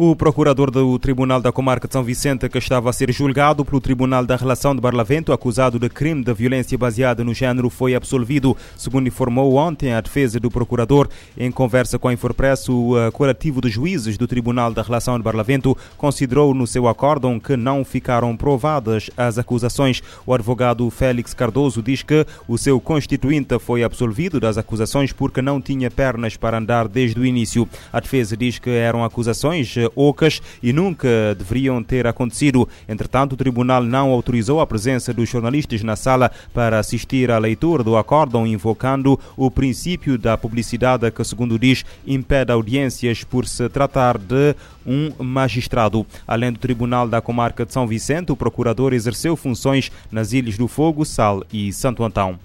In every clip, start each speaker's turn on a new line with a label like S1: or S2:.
S1: O procurador do Tribunal da Comarca de São Vicente, que estava a ser julgado pelo Tribunal da Relação de Barlavento, acusado de crime de violência baseada no género, foi absolvido, segundo informou ontem a defesa do procurador. Em conversa com a Infopress, o uh, coletivo de juízes do Tribunal da Relação de Barlavento considerou no seu acórdão que não ficaram provadas as acusações. O advogado Félix Cardoso diz que o seu constituinte foi absolvido das acusações porque não tinha pernas para andar desde o início. A defesa diz que eram acusações ocas e nunca deveriam ter acontecido. Entretanto, o tribunal não autorizou a presença dos jornalistas na sala para assistir à leitura do acórdão, invocando o princípio da publicidade que, segundo diz, impede audiências por se tratar de um magistrado. Além do Tribunal da Comarca de São Vicente, o procurador exerceu funções nas Ilhas do Fogo, Sal e Santo Antão.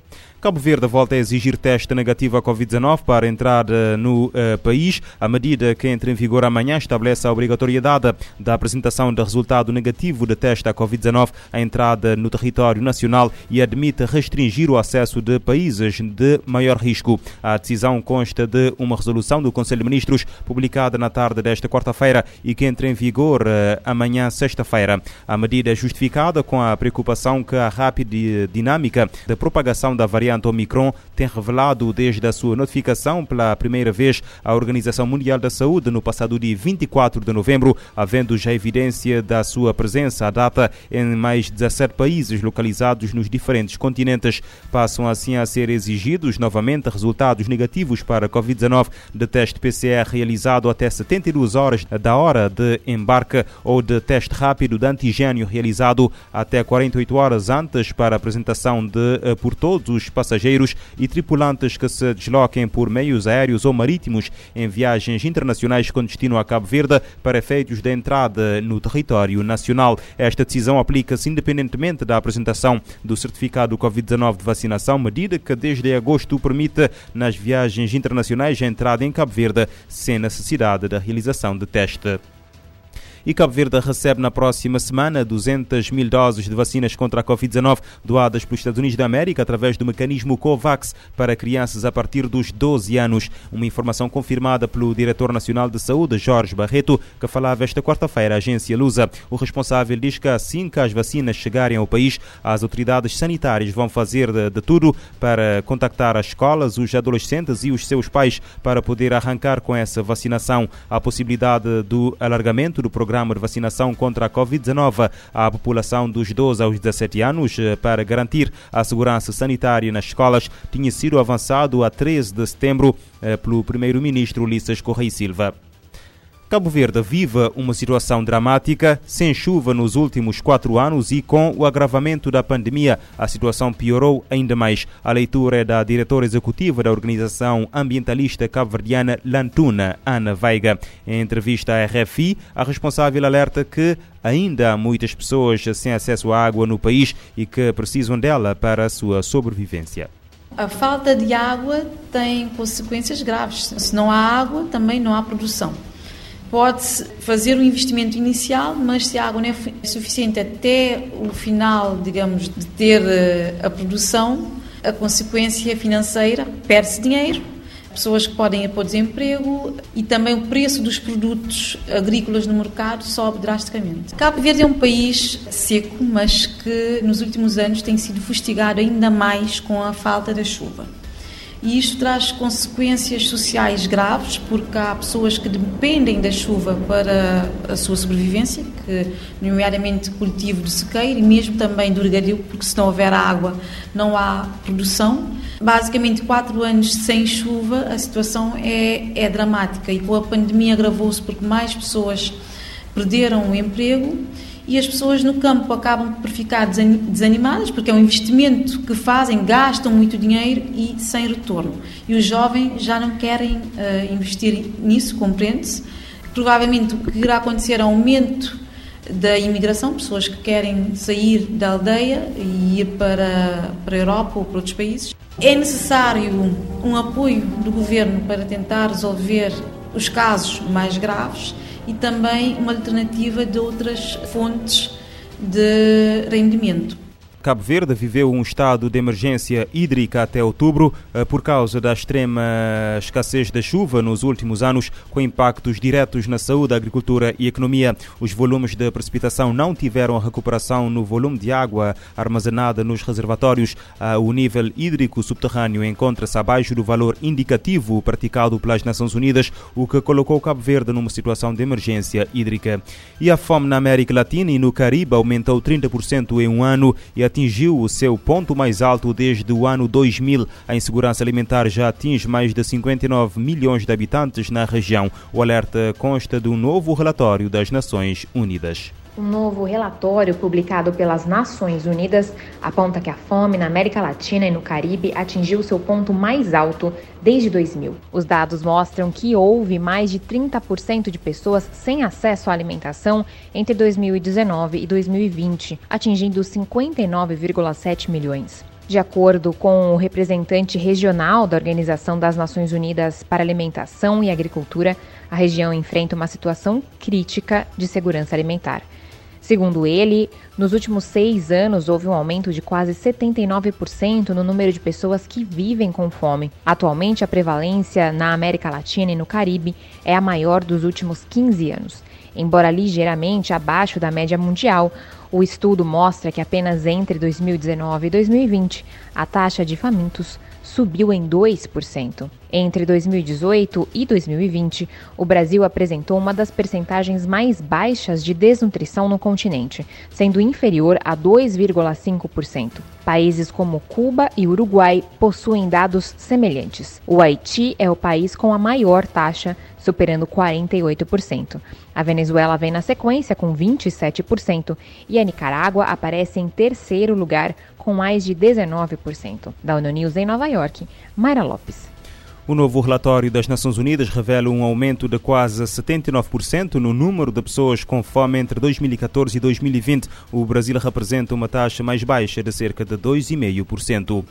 S1: Cabo Verde volta a exigir teste negativo à Covid-19 para entrar no uh, país. A medida que entra em vigor amanhã estabelece a obrigatoriedade da apresentação de resultado negativo de teste à Covid-19 à entrada no território nacional e admite restringir o acesso de países de maior risco. A decisão consta de uma resolução do Conselho de Ministros publicada na tarde desta quarta-feira e que entra em vigor uh, amanhã, sexta-feira. A medida é justificada com a preocupação que a rápida dinâmica da propagação da variante variante Omicron tem revelado desde a sua notificação pela primeira vez à Organização Mundial da Saúde no passado dia 24 de novembro, havendo já evidência da sua presença à data em mais 17 países localizados nos diferentes continentes. Passam assim a ser exigidos novamente resultados negativos para a Covid-19 de teste PCR realizado até 72 horas da hora de embarque ou de teste rápido de antigênio realizado até 48 horas antes para apresentação de eh, por todos os passageiros e tripulantes que se desloquem por meios aéreos ou marítimos em viagens internacionais com destino a Cabo Verde para efeitos de entrada no território nacional. Esta decisão aplica-se independentemente da apresentação do certificado Covid-19 de vacinação, medida que desde agosto permite nas viagens internacionais a entrada em Cabo Verde sem necessidade da realização de teste. E Cabo Verde recebe na próxima semana 200 mil doses de vacinas contra a Covid-19 doadas pelos Estados Unidos da América através do mecanismo COVAX para crianças a partir dos 12 anos. Uma informação confirmada pelo Diretor Nacional de Saúde, Jorge Barreto, que falava esta quarta-feira à agência Lusa. O responsável diz que assim que as vacinas chegarem ao país, as autoridades sanitárias vão fazer de, de tudo para contactar as escolas, os adolescentes e os seus pais para poder arrancar com essa vacinação. A possibilidade do alargamento do programa programa de vacinação contra a Covid-19 à população dos 12 aos 17 anos eh, para garantir a segurança sanitária nas escolas tinha sido avançado a 13 de setembro eh, pelo primeiro-ministro Ulisses Correia Silva. Cabo Verde vive uma situação dramática, sem chuva nos últimos quatro anos e com o agravamento da pandemia, a situação piorou ainda mais. A leitura é da diretora executiva da organização ambientalista cabo-verdiana Lantuna, Ana Veiga. Em entrevista à RFI, a responsável alerta que ainda há muitas pessoas sem acesso à água no país e que precisam dela para a sua sobrevivência.
S2: A falta de água tem consequências graves. Se não há água, também não há produção pode-se fazer um investimento inicial, mas se a água não é suficiente até o final, digamos, de ter eh, a produção, a consequência financeira perde-se dinheiro, pessoas que podem ir para o desemprego e também o preço dos produtos agrícolas no mercado sobe drasticamente. Cabo Verde é um país seco, mas que nos últimos anos tem sido fustigado ainda mais com a falta da chuva e isto traz consequências sociais graves, porque há pessoas que dependem da chuva para a sua sobrevivência, que, nomeadamente cultivo de sequeiro e mesmo também do regadio, porque se não houver água não há produção. Basicamente, quatro anos sem chuva, a situação é, é dramática e com a pandemia agravou-se porque mais pessoas perderam o emprego e as pessoas no campo acabam por ficar desanimadas porque é um investimento que fazem, gastam muito dinheiro e sem retorno. E os jovens já não querem uh, investir nisso, compreende-se. Provavelmente o que irá acontecer é um aumento da imigração, pessoas que querem sair da aldeia e ir para, para a Europa ou para outros países. É necessário um apoio do governo para tentar resolver os casos mais graves e também uma alternativa de outras fontes de rendimento.
S1: Cabo Verde viveu um estado de emergência hídrica até outubro eh, por causa da extrema escassez da chuva nos últimos anos, com impactos diretos na saúde, agricultura e economia. Os volumes de precipitação não tiveram recuperação no volume de água armazenada nos reservatórios. Ah, o nível hídrico subterrâneo encontra-se abaixo do valor indicativo praticado pelas Nações Unidas, o que colocou Cabo Verde numa situação de emergência hídrica. E a fome na América Latina e no Caribe aumentou 30% em um ano e atingiu o seu ponto mais alto desde o ano 2000. A insegurança alimentar já atinge mais de 59 milhões de habitantes na região. O alerta consta um novo relatório das Nações Unidas.
S3: Um novo relatório publicado pelas Nações Unidas aponta que a fome na América Latina e no Caribe atingiu seu ponto mais alto desde 2000. Os dados mostram que houve mais de 30% de pessoas sem acesso à alimentação entre 2019 e 2020, atingindo 59,7 milhões. De acordo com o representante regional da Organização das Nações Unidas para Alimentação e Agricultura, a região enfrenta uma situação crítica de segurança alimentar. Segundo ele, nos últimos seis anos houve um aumento de quase 79% no número de pessoas que vivem com fome. Atualmente, a prevalência na América Latina e no Caribe é a maior dos últimos 15 anos. Embora ligeiramente abaixo da média mundial, o estudo mostra que apenas entre 2019 e 2020 a taxa de famintos subiu em 2%. Entre 2018 e 2020, o Brasil apresentou uma das percentagens mais baixas de desnutrição no continente, sendo inferior a 2,5%. Países como Cuba e Uruguai possuem dados semelhantes. O Haiti é o país com a maior taxa, superando 48%. A Venezuela vem na sequência com 27% e a Nicarágua aparece em terceiro lugar com mais de 19%. Da ONU News em Nova York, Mayra Lopes.
S1: O novo relatório das Nações Unidas revela um aumento de quase 79% no número de pessoas com fome entre 2014 e 2020. O Brasil representa uma taxa mais baixa de cerca de 2,5%.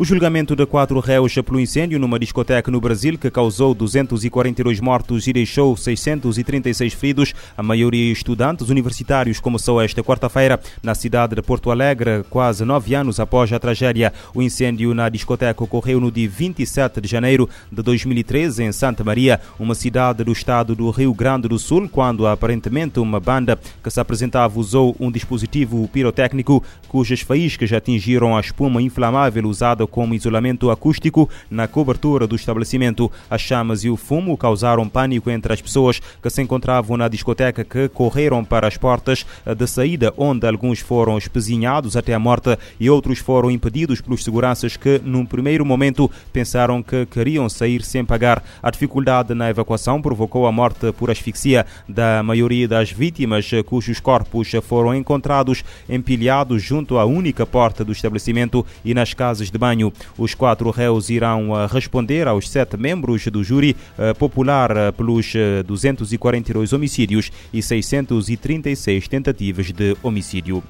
S1: O julgamento de quatro réus pelo incêndio numa discoteca no Brasil que causou 242 mortos e deixou 636 feridos, a maioria estudantes universitários, começou esta quarta-feira na cidade de Porto Alegre, quase nove anos após a tragédia. O incêndio na discoteca ocorreu no dia 27 de janeiro de 2013 em Santa Maria, uma cidade do estado do Rio Grande do Sul, quando aparentemente uma banda que se apresentava usou um dispositivo pirotécnico cujas faíscas atingiram a espuma inflamável usada como isolamento acústico na cobertura do estabelecimento. As chamas e o fumo causaram pânico entre as pessoas que se encontravam na discoteca que correram para as portas de saída, onde alguns foram espezinhados até a morte e outros foram impedidos pelos seguranças que, num primeiro momento, pensaram que queriam sair sem pagar. A dificuldade na evacuação provocou a morte por asfixia da maioria das vítimas, cujos corpos foram encontrados empilhados junto à única porta do estabelecimento e nas casas de banho. Os quatro réus irão eh, responder aos sete membros do júri eh, popular eh, pelos 242 homicídios e 636 tentativas de homicídio.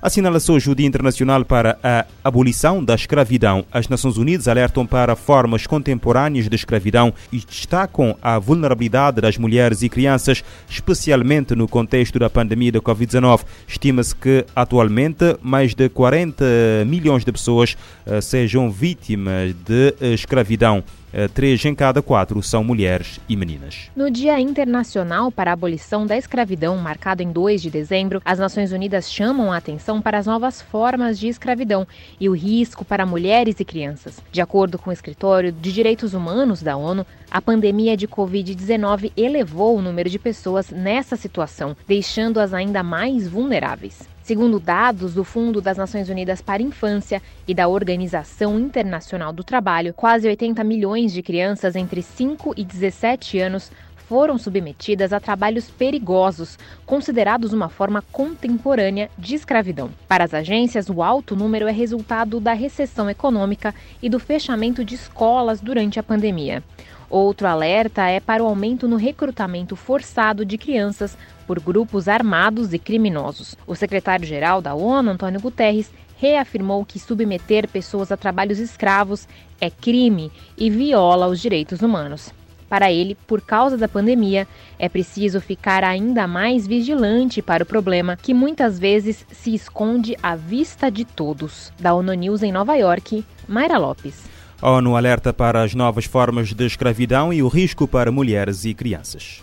S1: Assinala-se hoje o Dia Internacional para a Abolição da Escravidão. As Nações Unidas alertam para formas contemporâneas de escravidão e destacam a vulnerabilidade das mulheres e crianças, especialmente no contexto da pandemia da Covid-19. Estima-se que, atualmente, mais de 40 milhões de pessoas uh, sejam vítimas de escravidão. Eh, três em cada quatro são mulheres e meninas.
S3: No Dia Internacional para a Abolição da Escravidão, marcado em 2 de dezembro, as Nações Unidas chamam a atenção para as novas formas de escravidão e o risco para mulheres e crianças. De acordo com o Escritório de Direitos Humanos da ONU, a pandemia de Covid-19 elevou o número de pessoas nessa situação, deixando-as ainda mais vulneráveis. Segundo dados do Fundo das Nações Unidas para a Infância e da Organização Internacional do Trabalho, quase 80 milhões de crianças entre 5 e 17 anos foram submetidas a trabalhos perigosos, considerados uma forma contemporânea de escravidão. Para as agências, o alto número é resultado da recessão econômica e do fechamento de escolas durante a pandemia. Outro alerta é para o aumento no recrutamento forçado de crianças por grupos armados e criminosos. O secretário-geral da ONU, Antônio Guterres, reafirmou que submeter pessoas a trabalhos escravos é crime e viola os direitos humanos. Para ele, por causa da pandemia, é preciso ficar ainda mais vigilante para o problema que muitas vezes se esconde à vista de todos. Da ONU News em Nova York, Mayra Lopes.
S1: A ONU alerta para as novas formas de escravidão e o risco para mulheres e crianças.